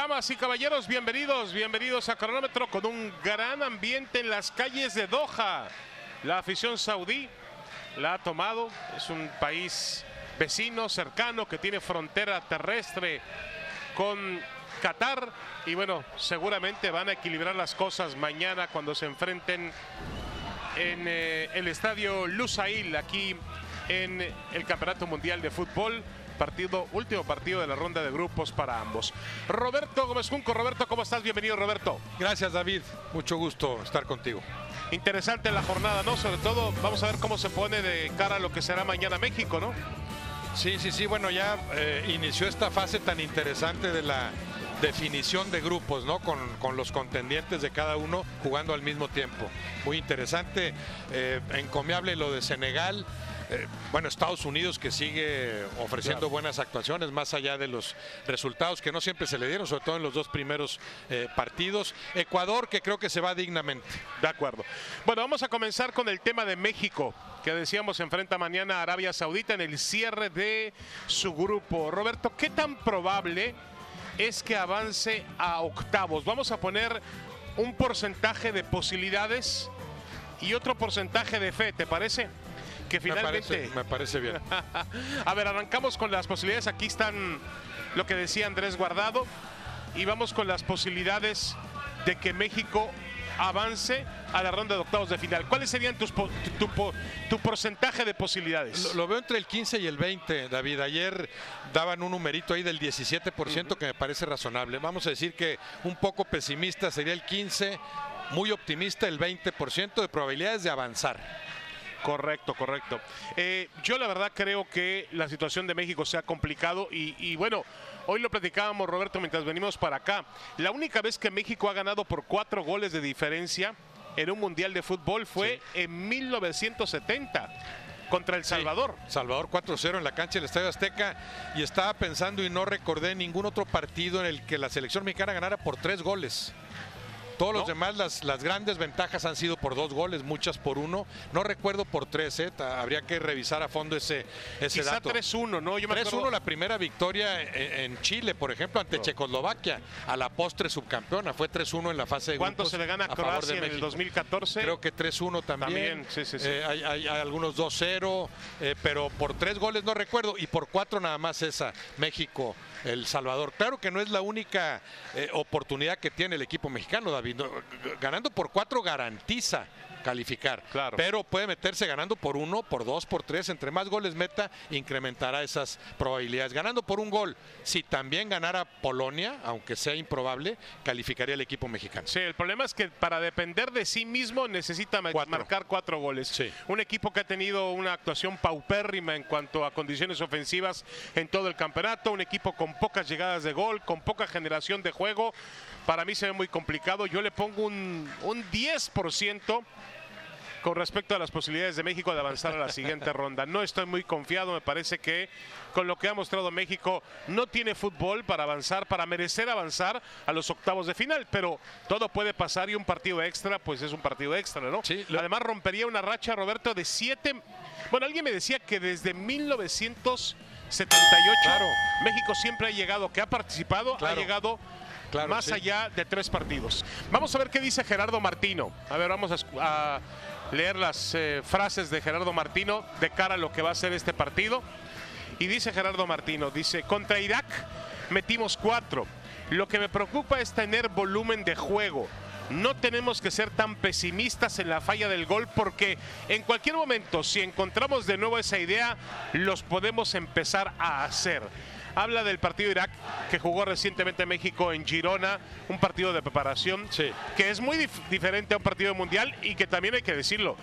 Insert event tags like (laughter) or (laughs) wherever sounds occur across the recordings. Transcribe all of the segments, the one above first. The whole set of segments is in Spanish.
Damas y caballeros, bienvenidos, bienvenidos a Cronómetro con un gran ambiente en las calles de Doha. La afición saudí la ha tomado, es un país vecino, cercano, que tiene frontera terrestre con Qatar. Y bueno, seguramente van a equilibrar las cosas mañana cuando se enfrenten en eh, el estadio Lusail aquí en el Campeonato Mundial de Fútbol partido, último partido de la ronda de grupos para ambos. Roberto Gómez Junco, Roberto, ¿cómo estás? Bienvenido, Roberto. Gracias, David. Mucho gusto estar contigo. Interesante la jornada, ¿no? Sobre todo, vamos a ver cómo se pone de cara a lo que será mañana México, ¿no? Sí, sí, sí. Bueno, ya eh, inició esta fase tan interesante de la definición de grupos, ¿no? Con, con, los contendientes de cada uno jugando al mismo tiempo. Muy interesante, eh, encomiable lo de Senegal. Eh, bueno, Estados Unidos que sigue ofreciendo claro. buenas actuaciones, más allá de los resultados que no siempre se le dieron, sobre todo en los dos primeros eh, partidos. Ecuador que creo que se va dignamente. De acuerdo. Bueno, vamos a comenzar con el tema de México que decíamos enfrenta mañana a Arabia Saudita en el cierre de su grupo. Roberto, ¿qué tan probable es que avance a octavos? Vamos a poner un porcentaje de posibilidades y otro porcentaje de fe, ¿te parece? Que finalmente... Me parece, me parece bien. (laughs) a ver, arrancamos con las posibilidades. Aquí están lo que decía Andrés Guardado y vamos con las posibilidades de que México avance a la ronda de octavos de final. ¿Cuáles serían tus tu, tu, tu, porcentaje de posibilidades? Lo, lo, veo entre el 15 y el 20, David. Ayer daban un numerito ahí del 17% uh -huh. que me parece razonable. Vamos a decir que un poco pesimista sería el 15, muy optimista el 20% de probabilidades de avanzar. Correcto, correcto. Eh, yo la verdad creo que la situación de México se ha complicado y, y, bueno, hoy lo platicábamos Roberto mientras venimos para acá. La única vez que México ha ganado por cuatro goles de diferencia en un mundial de fútbol fue sí. en 1970 contra El Salvador. Sí, Salvador 4-0 en la cancha del Estadio Azteca y estaba pensando y no recordé ningún otro partido en el que la selección mexicana ganara por tres goles. Todos ¿No? los demás, las, las, grandes ventajas han sido por dos goles, muchas por uno. No recuerdo por tres, ¿eh? habría que revisar a fondo ese, ese Quizá dato. 3-1, ¿no? 3-1 la primera victoria en, en, Chile, por ejemplo, ante no. Checoslovaquia, a la postre subcampeona. Fue 3-1 en la fase de ¿Cuánto se le gana a Croacia en el 2014? Creo que 3-1 también. También, sí, sí, sí. Eh, hay, hay, hay, algunos 2-0, eh, pero por tres goles no recuerdo. Y por cuatro nada más esa, México. El Salvador. Claro que no es la única eh, oportunidad que tiene el equipo mexicano, David. Ganando por cuatro garantiza calificar. Claro. Pero puede meterse ganando por uno, por dos, por tres. Entre más goles meta, incrementará esas probabilidades. Ganando por un gol, si también ganara Polonia, aunque sea improbable, calificaría el equipo mexicano. Sí, el problema es que para depender de sí mismo necesita cuatro. marcar cuatro goles. Sí. Un equipo que ha tenido una actuación paupérrima en cuanto a condiciones ofensivas en todo el campeonato. Un equipo con pocas llegadas de gol, con poca generación de juego. Para mí se ve muy complicado. Yo le pongo un, un 10% con respecto a las posibilidades de México de avanzar a la siguiente ronda. No estoy muy confiado, me parece que con lo que ha mostrado México no tiene fútbol para avanzar, para merecer avanzar a los octavos de final, pero todo puede pasar y un partido extra, pues es un partido extra, ¿no? Sí, lo... Además rompería una racha, Roberto, de siete... Bueno, alguien me decía que desde 1978 claro. México siempre ha llegado, que ha participado, claro. ha llegado Claro, más sí. allá de tres partidos. Vamos a ver qué dice Gerardo Martino. A ver, vamos a, a leer las eh, frases de Gerardo Martino de cara a lo que va a ser este partido. Y dice Gerardo Martino, dice, contra Irak metimos cuatro. Lo que me preocupa es tener volumen de juego. No tenemos que ser tan pesimistas en la falla del gol porque en cualquier momento, si encontramos de nuevo esa idea, los podemos empezar a hacer habla del partido Irak que jugó recientemente México en Girona, un partido de preparación sí. que es muy dif diferente a un partido mundial y que también hay que decirlo.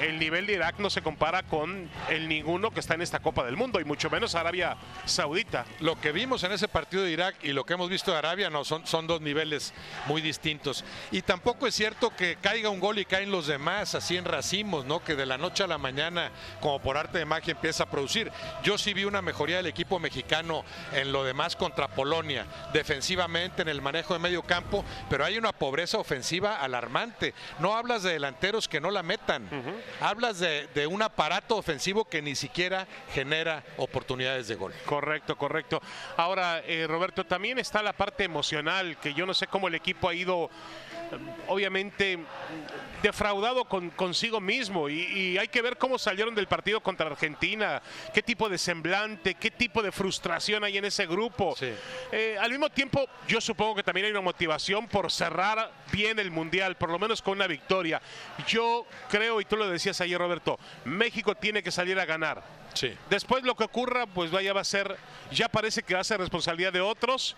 El nivel de Irak no se compara con el ninguno que está en esta Copa del Mundo y mucho menos Arabia Saudita. Lo que vimos en ese partido de Irak y lo que hemos visto de Arabia no son, son dos niveles muy distintos. Y tampoco es cierto que caiga un gol y caen los demás así en racimos, ¿no? Que de la noche a la mañana, como por arte de magia, empieza a producir. Yo sí vi una mejoría del equipo mexicano en lo demás contra Polonia, defensivamente, en el manejo de medio campo, pero hay una pobreza ofensiva alarmante. No hablas de delanteros que no la metan. Uh -huh. Hablas de, un aparato ofensivo que ni siquiera genera oportunidades de gol. Correcto, correcto. Ahora, eh, Roberto, también está la parte emocional, que yo no sé cómo el equipo ha ido, obviamente, defraudado con, consigo mismo. Y, y hay que ver cómo salieron del partido contra Argentina, qué tipo de semblante, qué tipo de frustración hay en ese grupo. Sí. Eh, al mismo tiempo, yo supongo que también hay una motivación por cerrar bien el Mundial, por lo menos con una victoria. Yo creo, y tú lo decías ayer, Roberto, México tiene que salir a ganar. Sí. Después lo que ocurra, pues vaya va a ser, ya parece que va a ser responsabilidad de otros,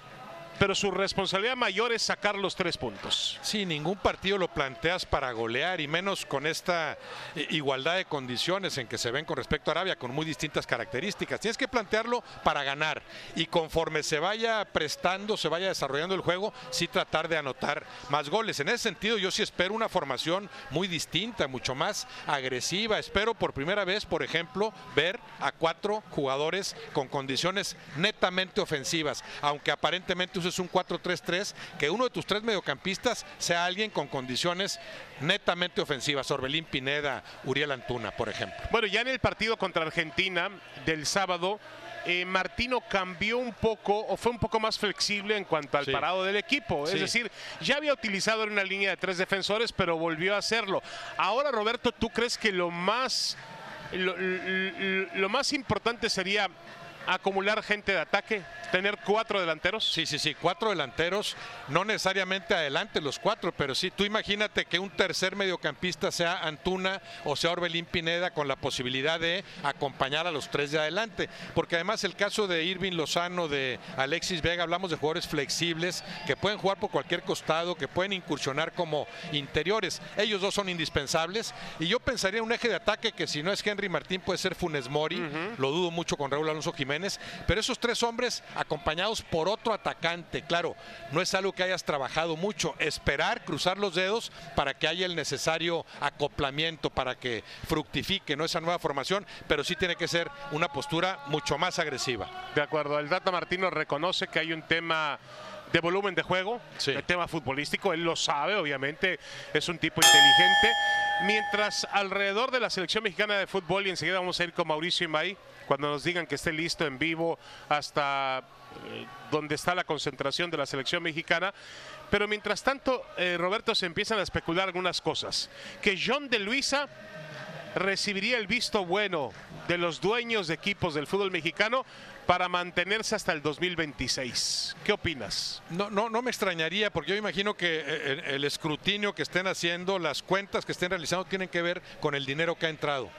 pero su responsabilidad mayor es sacar los tres puntos. Sí, ningún partido lo planteas para golear y menos con esta eh, igualdad de condiciones en que se ven con respecto a Arabia, con muy distintas características. Tienes que plantearlo para ganar y conforme se vaya prestando, se vaya desarrollando el juego, sí tratar de anotar más goles. En ese sentido, yo sí espero una formación muy distinta, mucho más agresiva. Espero por primera vez, por ejemplo, ver a cuatro jugadores con condiciones netamente ofensivas, aunque aparentemente uses un 4-3-3, que uno de tus tres mediocampistas sea alguien con condiciones netamente ofensivas, Orbelín Pineda, Uriel Antuna, por ejemplo. Bueno, ya en el partido contra Argentina del sábado, eh, Martino cambió un poco o fue un poco más flexible en cuanto al Sí. parado del equipo. Sí. Es decir, ya había utilizado en una línea de tres defensores, pero volvió a hacerlo. Ahora, Roberto, ¿tú crees que lo más, lo, lo- lo más importante sería acumular gente de ataque? ¿Tener cuatro delanteros? Sí, sí, sí, cuatro delanteros, no necesariamente adelante los cuatro, pero sí, tú imagínate que un tercer mediocampista sea Antuna o sea Orbelín Pineda con la posibilidad de acompañar a los tres de adelante, porque además el caso de Irving Lozano, de Alexis Vega, hablamos de jugadores flexibles que pueden jugar por cualquier costado, que pueden incursionar como interiores, ellos dos son indispensables y yo pensaría un eje de ataque que si no es Henry Martín puede ser Funes Mori, lo dudo mucho con Raúl Alonso Jiménez, pero esos tres hombres acompañados por otro atacante, claro, no es algo que hayas trabajado mucho, esperar, cruzar los dedos para que haya el necesario acoplamiento, para que fructifique ¿no? esa nueva formación, pero sí tiene que ser una postura mucho más agresiva. De acuerdo, el Data Martino reconoce que hay un tema de volumen de juego, Sí. el tema futbolístico, él lo sabe, obviamente, es un tipo inteligente. Mientras alrededor de la selección mexicana de fútbol, y enseguida vamos a ir con Mauricio Imay, cuando nos digan que esté listo en vivo hasta eh, donde está la concentración de la selección mexicana. Pero mientras tanto, eh, Roberto, se empiezan a especular algunas cosas. Que John de Luisa recibiría el visto bueno de los dueños de equipos del fútbol mexicano para mantenerse hasta el 2026. ¿Qué opinas? No, no, no me extrañaría, porque yo imagino que eh, el, el escrutinio que estén haciendo, las cuentas que estén realizando, tienen que ver con el dinero que ha entrado.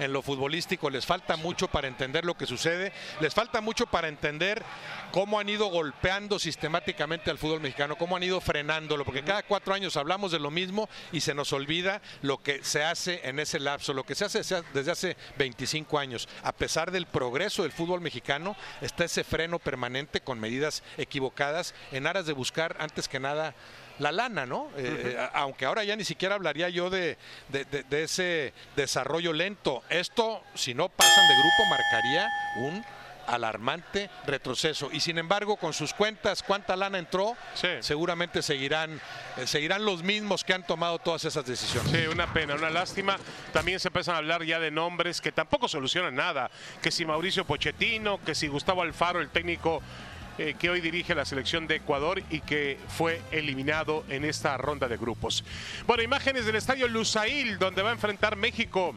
En lo futbolístico les falta mucho para entender lo que sucede, les falta mucho para entender cómo han ido golpeando sistemáticamente al fútbol mexicano, cómo han ido frenándolo, porque cada cuatro años hablamos de lo mismo y se nos olvida lo que se hace en ese lapso, lo que se hace desde hace 25 años. A pesar del progreso del fútbol mexicano, está ese freno permanente con medidas equivocadas en aras de buscar antes que nada la lana, ¿no? Eh, eh, aunque ahora ya ni siquiera hablaría yo de, de- de- de ese desarrollo lento. Esto, si no pasan de grupo, marcaría un alarmante retroceso. Y sin embargo, con sus cuentas, cuánta lana entró, Sí. seguramente seguirán, eh, seguirán los mismos que han tomado todas esas decisiones. Sí, una pena, una lástima. También se empiezan a hablar ya de nombres que tampoco solucionan nada. Que si Mauricio Pochettino, que si Gustavo Alfaro, el técnico eh, que hoy dirige la selección de Ecuador y que fue eliminado en esta ronda de grupos. Bueno, imágenes del estadio Lusail, donde va a enfrentar México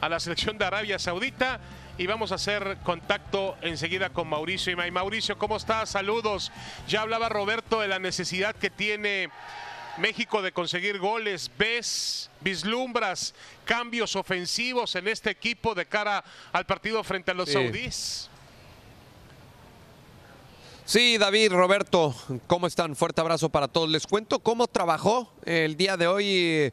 a la selección de Arabia Saudita. Y vamos a hacer contacto enseguida con Mauricio Imay. Mauricio, ¿cómo estás? Saludos. Ya hablaba Roberto de la necesidad que tiene México de conseguir goles. ¿Ves, vislumbras cambios ofensivos en este equipo de cara al partido frente a los Sí. saudíes? Sí, David, Roberto, ¿cómo están? Fuerte abrazo para todos. Les cuento cómo trabajó el día de hoy eh,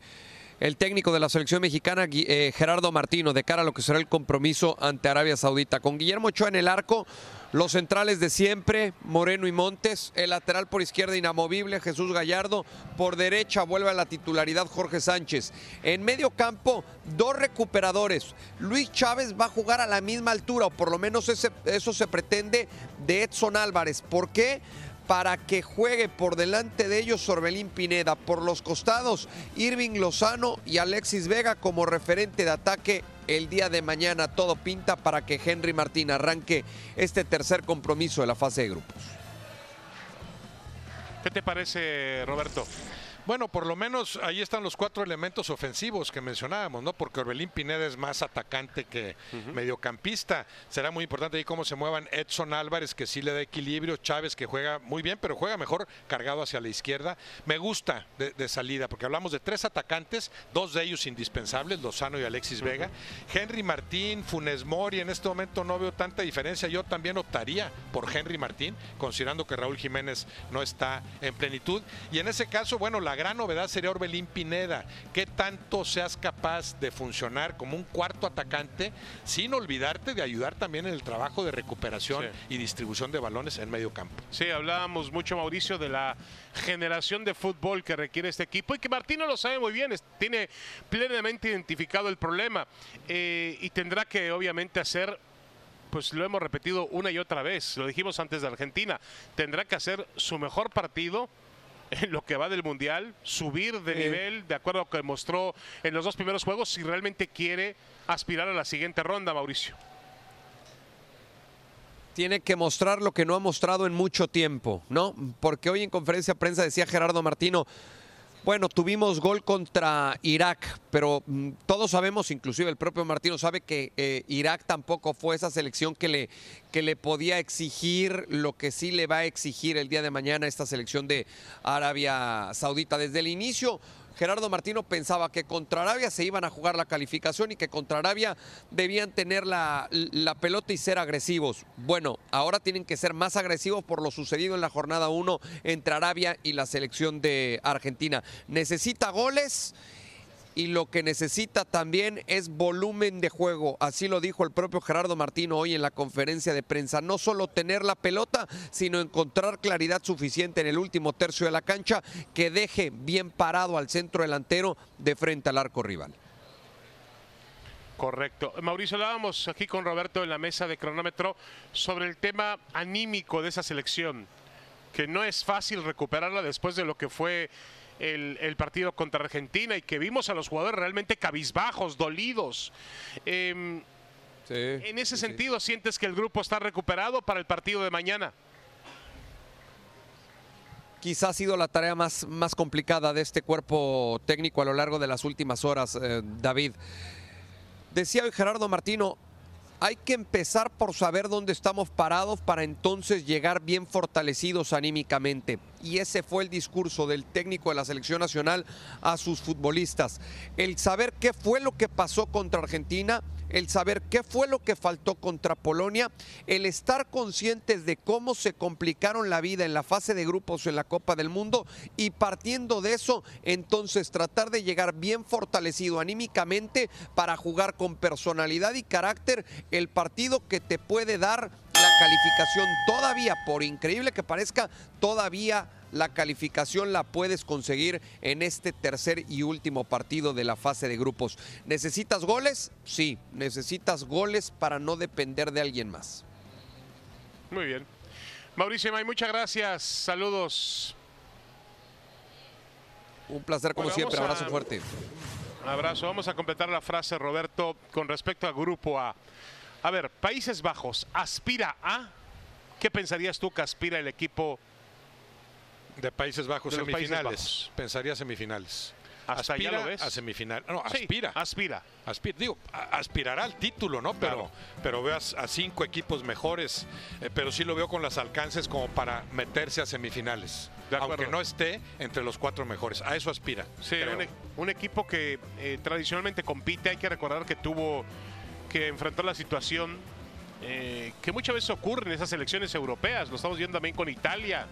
el técnico de la selección mexicana, eh, Gerardo Martino, de cara a lo que será el compromiso ante Arabia Saudita. Con Guillermo Ochoa en el arco, los centrales de siempre, Moreno y Montes, el lateral por izquierda inamovible, Jesús Gallardo, por derecha vuelve a la titularidad Jorge Sánchez. En medio campo, dos recuperadores. Luis Chávez va a jugar a la misma altura, o por lo menos eso se pretende de Edson Álvarez. ¿Por qué? Para que juegue por delante de ellos Orbelín Pineda. Por los costados, Irving Lozano y Alexis Vega como referente de ataque el día de mañana. Todo pinta para que Henry Martín arranque este tercer compromiso de la fase de grupos. ¿Qué te parece, Roberto? Bueno, por lo menos ahí están los cuatro elementos ofensivos que mencionábamos, ¿no? Porque Orbelín Pineda es más atacante que mediocampista. Será muy importante ahí cómo se muevan Edson Álvarez, que sí le da equilibrio, Chávez, que juega muy bien, pero juega mejor cargado hacia la izquierda. Me gusta de, salida, porque hablamos de tres atacantes, dos de ellos indispensables, Lozano y Alexis Vega. Henry Martín, Funes Mori, en este momento no veo tanta diferencia. Yo también optaría por Henry Martín, considerando que Raúl Jiménez no está en plenitud. Y en ese caso, bueno, la gran novedad sería Orbelín Pineda. ¿Qué tanto seas capaz de funcionar como un cuarto atacante sin olvidarte de ayudar también en el trabajo de recuperación y distribución de balones en medio campo? Sí, hablábamos mucho, Mauricio, de la generación de fútbol que requiere este equipo y que Martino lo sabe muy bien, tiene plenamente identificado el problema eh, y tendrá que obviamente hacer pues lo hemos repetido una y otra vez, lo dijimos antes de Argentina, tendrá que hacer su mejor partido (laughs) en lo que va del Mundial, subir de nivel de acuerdo a lo que mostró en los dos primeros juegos si realmente quiere aspirar a la siguiente ronda, Mauricio. Tiene que mostrar lo que no ha mostrado en mucho tiempo, ¿no? Porque hoy en conferencia de prensa decía Gerardo Martino, bueno, tuvimos gol contra Irak, pero mm, todos sabemos, inclusive el propio Martino sabe que eh, Irak tampoco fue esa selección que le, que le podía exigir lo que sí le va a exigir el día de mañana esta selección de Arabia Saudita. Desde el inicio Gerardo Martino pensaba que contra Arabia se iban a jugar la calificación y que contra Arabia debían tener la, pelota y ser agresivos. Bueno, ahora tienen que ser más agresivos por lo sucedido en la jornada 1 entre Arabia y la selección de Argentina. Necesita goles y lo que necesita también es volumen de juego. Así lo dijo el propio Gerardo Martino hoy en la conferencia de prensa. No solo tener la pelota, sino encontrar claridad suficiente en el último tercio de la cancha que deje bien parado al centro delantero de frente al arco rival. Correcto. Mauricio, hablábamos aquí con Roberto en la mesa de cronómetro sobre el tema anímico de esa selección, que no es fácil recuperarla después de lo que fue el, partido contra Argentina y que vimos a los jugadores realmente cabizbajos, dolidos. Em, en ese sentido, ¿sientes que el grupo está recuperado para el partido de mañana? Quizá ha sido la tarea más, más complicada de este cuerpo técnico a lo largo de las últimas horas, eh, David. Decía hoy Gerardo Martino, hay que empezar por saber dónde estamos parados para entonces llegar bien fortalecidos anímicamente. Y ese fue el discurso del técnico de la selección nacional a sus futbolistas. El saber qué fue lo que pasó contra Argentina el saber qué fue lo que faltó contra Polonia, el estar conscientes de cómo se complicaron la vida en la fase de grupos en la Copa del Mundo y partiendo de eso, entonces tratar de llegar bien fortalecido anímicamente para jugar con personalidad y carácter el partido que te puede dar la calificación todavía, por increíble que parezca, todavía la calificación la puedes conseguir en este tercer y último partido de la fase de grupos. ¿Necesitas goles? Sí, necesitas goles para no depender de alguien más. Muy bien. Mauricio May, muchas gracias. Saludos. Un placer como siempre. Abrazo fuerte. Abrazo. Vamos a completar la frase, Roberto, con respecto al grupo A. A ver, Países Bajos, ¿aspira a? ¿Qué pensarías tú que aspira el equipo de Países Bajos semifinales. Pensaría semifinales. aspira a semifinal. No, aspira. Aspira. Aspira. Digo, aspirará al título, ¿no? Pero, pero veo a, cinco equipos mejores. Eh, pero sí lo veo con las alcances como para meterse a semifinales. aunque no esté entre los cuatro mejores. A eso aspira. Sí, e-, un, equipo que eh, tradicionalmente compite. Hay que recordar que tuvo que enfrentar la situación eh, que muchas veces ocurre en esas elecciones europeas. Lo estamos viendo también con Italia.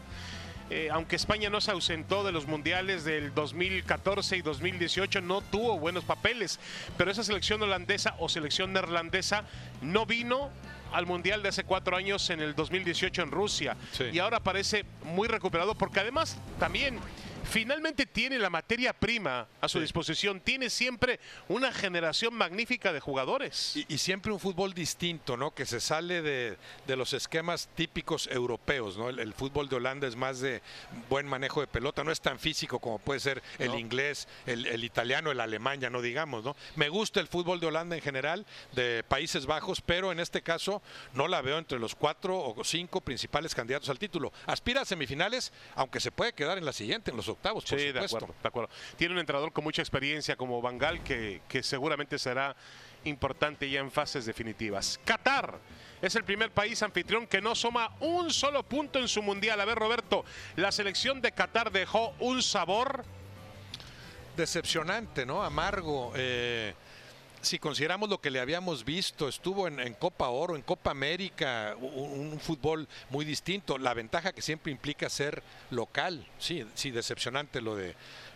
Eh, aunque España no se ausentó de los mundiales del 2014 y 2018, no tuvo buenos papeles, pero esa selección holandesa o selección neerlandesa no vino al Mundial de hace cuatro años en el 2018 en Rusia. Y ahora parece muy recuperado porque además también finalmente tiene la materia prima a su disposición, tiene siempre una generación magnífica de jugadores. Y, siempre un fútbol distinto, ¿no? Que se sale de, los esquemas típicos europeos, ¿no? El, fútbol de Holanda es más de buen manejo de pelota, no es tan físico como puede ser el inglés, el, el, italiano, el alemán, ya no digamos, ¿no? Me gusta el fútbol de Holanda en general, de Países Bajos, pero en este caso no la veo entre los cuatro o cinco principales candidatos al título. Aspira a semifinales, aunque se puede quedar en la siguiente, en los octavos, por sí, De acuerdo, de acuerdo. Tiene un entrenador con mucha experiencia como Bangal que, que seguramente será importante ya en fases definitivas. Qatar es el primer país anfitrión que no suma un solo punto en su mundial. A ver, Roberto, la selección de Qatar dejó un sabor decepcionante, ¿no? Amargo. Eh, si consideramos lo que le habíamos visto, estuvo en, Copa Oro, en Copa América, un, fútbol muy distinto. La ventaja que siempre implica ser local, sí, sí, decepcionante lo de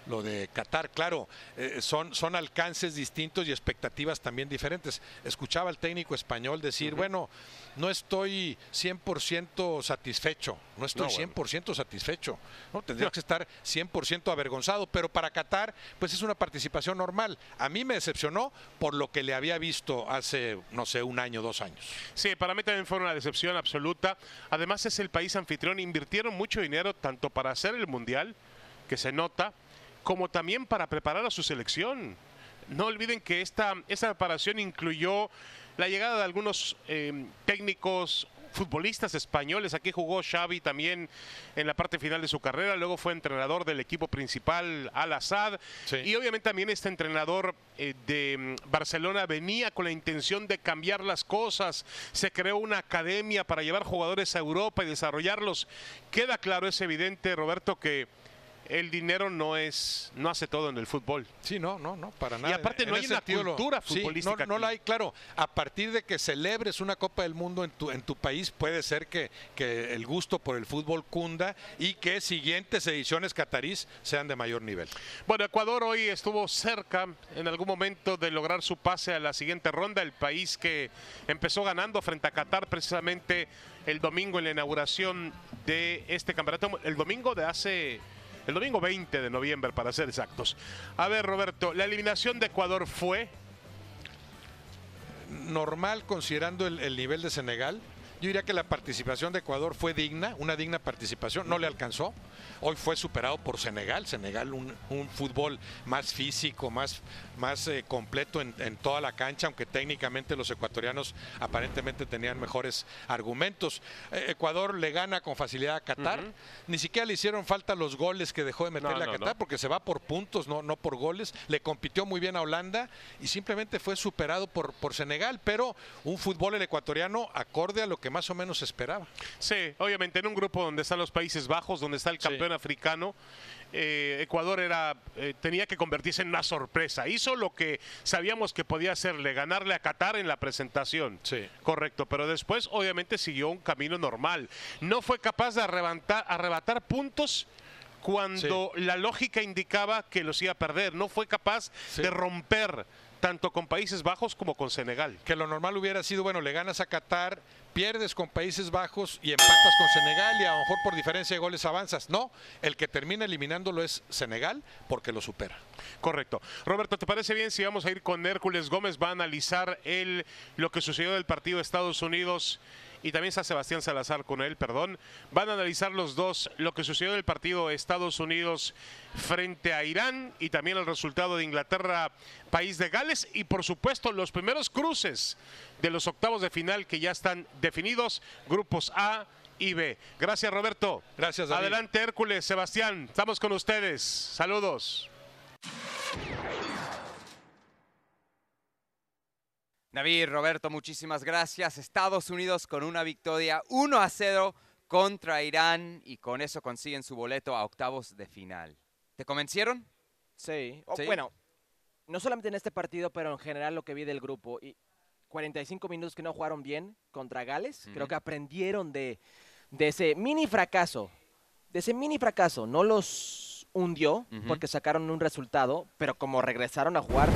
lo de Qatar. Claro, eh, son, son alcances distintos y expectativas también diferentes. Escuchaba al técnico español decir, bueno, no estoy 100% satisfecho, no estoy 100% satisfecho, ¿no? tendría que estar 100% avergonzado, pero para Qatar pues es una participación normal. A mí me decepcionó por lo que le había visto hace, no sé, un año, dos años. Sí, para mí también fue una decepción absoluta. Además es el país anfitrión, invirtieron mucho dinero tanto para hacer el Mundial, que se nota, como también para preparar a su selección. No olviden que esta, preparación incluyó la llegada de algunos eh, técnicos futbolistas españoles. Aquí jugó Xavi también en la parte final de su carrera. Luego fue entrenador del equipo principal Al Assad. Y obviamente también este entrenador eh, de mm, Barcelona venía con la intención de cambiar las cosas. Se creó una academia para llevar jugadores a Europa y desarrollarlos. Queda claro, es evidente, Roberto, que el dinero no es no hace todo en el fútbol. Sí, no, no, no, para nada. Y aparte no hay una cultura futbolística. no, la hay, claro. A partir de que celebres una Copa del Mundo en tu en tu país puede ser que, que el gusto por el fútbol cunda y que siguientes ediciones catarís sean de mayor nivel. Bueno, Ecuador hoy estuvo cerca en algún momento de lograr su pase a la siguiente ronda, el país que empezó ganando frente a Qatar precisamente el domingo en la inauguración de este campeonato, el domingo de hace el domingo 20 de noviembre para ser exactos. A ver, Roberto, la eliminación de Ecuador fue normal considerando el, nivel de Senegal. Yo diría que la participación de Ecuador fue digna, una digna participación, no le alcanzó. Hoy fue superado por Senegal, Senegal un, fútbol más físico, más, más eh, completo en, toda la cancha, aunque técnicamente los ecuatorianos aparentemente tenían mejores argumentos. Eh, Ecuador le gana con facilidad a Qatar, ni siquiera le hicieron falta los goles que dejó de meterle a Qatar, porque se va por puntos, no, no por goles. Le compitió muy bien a Holanda y simplemente fue superado por, por Senegal, pero un fútbol el ecuatoriano acorde a lo que más o menos esperaba. Sí, obviamente en un grupo donde están los Países Bajos, donde está el campeón africano, eh, Ecuador era eh, tenía que convertirse en una sorpresa. Hizo lo que sabíamos que podía hacerle, ganarle a Qatar en la presentación. Sí. Correcto, pero después obviamente siguió un camino normal. No fue capaz de arrebatar, arrebatar puntos cuando la lógica indicaba que los iba a perder. No fue capaz de romper tanto con Países Bajos como con Senegal. Que lo normal hubiera sido, bueno, le ganas a Qatar, pierdes con Países Bajos y empatas con Senegal y a lo mejor por diferencia de goles avanzas. No, el que termina eliminándolo es Senegal porque lo supera. Correcto. Roberto, ¿te parece bien si vamos a ir con Hércules Gómez? Va a analizar lo que sucedió del partido de Estados Unidos y también está Sebastián Salazar con él, perdón. Van a analizar los dos lo que sucedió en el partido Estados Unidos frente a Irán y también el resultado de Inglaterra, país de Gales y por supuesto los primeros cruces de los octavos de final que ya están definidos, grupos A y B. Gracias Roberto. Gracias. Adelante Hércules, Sebastián, estamos con ustedes. Saludos. David, Roberto, muchísimas gracias. Estados Unidos con una victoria 1 a 0 contra Irán y con eso consiguen su boleto a octavos de final. ¿Te convencieron? Sí. bueno, no solamente en este partido, pero en general lo que vi del grupo. Y 45 minutos que no jugaron bien contra Gales. Creo que aprendieron de, de, ese mini fracaso. De ese mini fracaso. No los hundió porque sacaron un resultado, pero como regresaron a jugar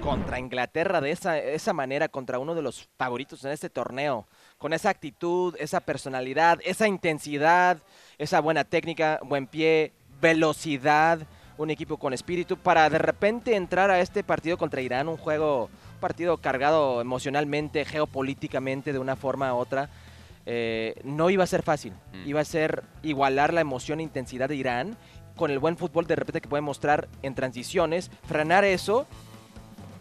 contra Inglaterra de esa, esa manera, contra uno de los favoritos en este torneo, con esa actitud, esa personalidad, esa intensidad, esa buena técnica, buen pie, velocidad, un equipo con espíritu, para de repente entrar a este partido contra Irán, un juego, un partido cargado emocionalmente, geopolíticamente, de una forma u otra. Eh, no iba a ser fácil, Mm. iba a ser igualar la emoción e intensidad de Irán con el buen fútbol de repente que puede mostrar en transiciones, frenar eso,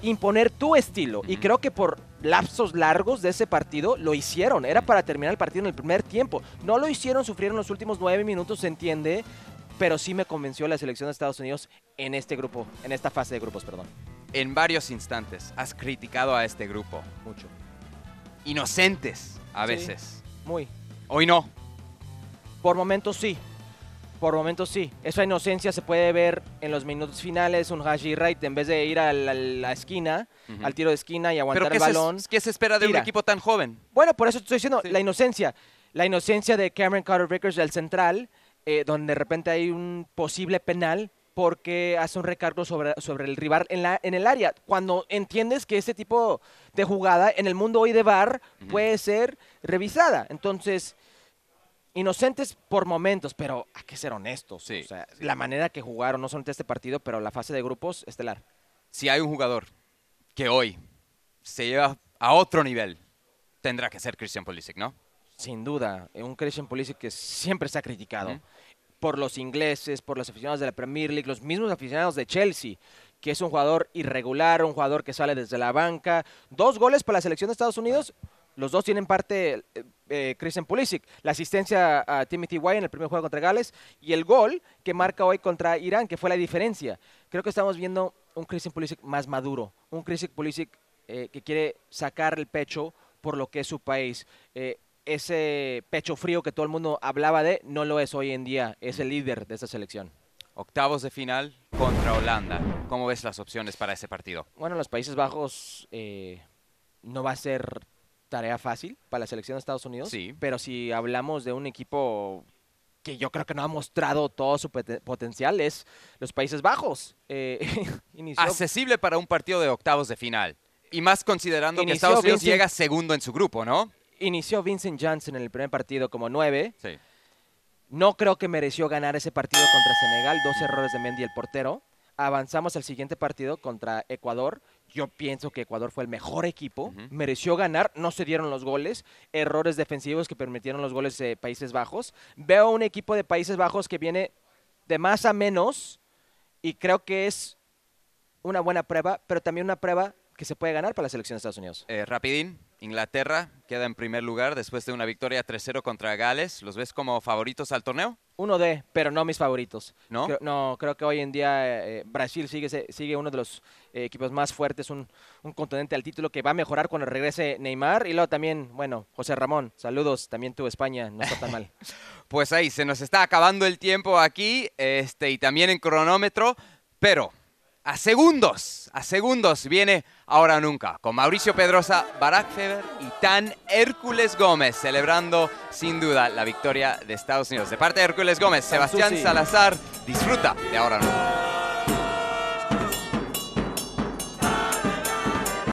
imponer tu estilo. Y creo que por lapsos largos de ese partido lo hicieron. Era para terminar el partido en el primer tiempo. No lo hicieron, sufrieron los últimos nueve minutos, se entiende. Pero sí me convenció la selección de Estados Unidos en este grupo, en esta fase de grupos, perdón. En varios instantes has criticado a este grupo. Mucho. Inocentes a Sí. veces. Muy. Hoy no. Por momentos sí. Por momentos sí. Esa inocencia se puede ver en los minutos finales. Un Haji Wright, en vez de ir a la, la esquina, al tiro de esquina y aguantar Pero el ¿qué se, balón. qué se espera de tira. un equipo tan joven? Bueno, por eso te estoy diciendo, Sí. la inocencia. La inocencia de Cameron Carter Vickers del central, eh, donde de repente hay un posible penal porque hace un recargo sobre, sobre el rival en, la, en el área. Cuando entiendes que ese tipo de jugada en el mundo hoy de VAR Ujú. puede ser revisada. Entonces, inocentes por momentos, pero hay que ser honestos. Sí, o sea, sí. la manera que jugaron, no solamente este partido, pero la fase de grupos, estelar. Si hay un jugador que hoy se lleva a otro nivel, tendrá que ser Christian Pulisic, ¿no? Sin duda, eh, un Christian Pulisic que siempre se ha criticado por los ingleses, por los aficionados de la Premier League, los mismos aficionados de Chelsea, que es un jugador irregular, un jugador que sale desde la banca. Dos goles para la selección de Estados Unidos, los dos tienen parte eh, eh, Christian Pulisic. La asistencia a Timothy White en el primer juego contra Gales y el gol que marca hoy contra Irán, que fue la diferencia. Creo que estamos viendo un Christian Pulisic más maduro, un Christian Pulisic eh, que quiere sacar el pecho por lo que es su país. Eh, ese pecho frío que todo el mundo hablaba de, no lo es hoy en día, es el líder de esta selección. Octavos de final contra Holanda. ¿Cómo ves las opciones para ese partido? Bueno, los Países Bajos eh, no va a ser tarea fácil para la selección de Estados Unidos, Sí. pero si hablamos de un equipo que yo creo que no ha mostrado todo su poten- potencial, es los Países Bajos. Eh, (laughs) inició Accesible para un partido de octavos de final. Y más considerando que Estados Unidos Vincent- llega segundo en su grupo, ¿no? inició Vincent Johnson en el primer partido como nueve. Sí. No creo que mereció ganar ese partido contra Senegal, dos errores de Mendy el portero. Avanzamos al siguiente partido contra Ecuador. Yo pienso que Ecuador fue el mejor equipo, mereció ganar, no se dieron los goles, errores defensivos que permitieron los goles de Países Bajos. Veo un equipo de Países Bajos que viene de más a menos y creo que es una buena prueba, pero también una prueba que se puede ganar para la selección de Estados Unidos. Eh, rapidín, Inglaterra queda en primer lugar después de una victoria 3-0 contra Gales. ¿Los ves como favoritos al torneo? Uno de, pero no mis favoritos. ¿No? Creo, no, creo que hoy en día eh, Brasil sigue, sigue uno de los eh, equipos más fuertes, un, un contendiente al título que va a mejorar cuando regrese Neymar. Y luego también, bueno, José Ramón, saludos, también tú España, no está tan mal. (laughs) Pues ahí se nos está acabando el tiempo aquí este, y también en cronómetro, pero a segundos, a segundos viene ahora nunca con Mauricio Pedrosa, Barack Feber y Tan Hércules Gómez celebrando sin duda la victoria de Estados Unidos. De parte de Hércules Gómez, Sebastián. Salazar, disfruta de ahora nunca.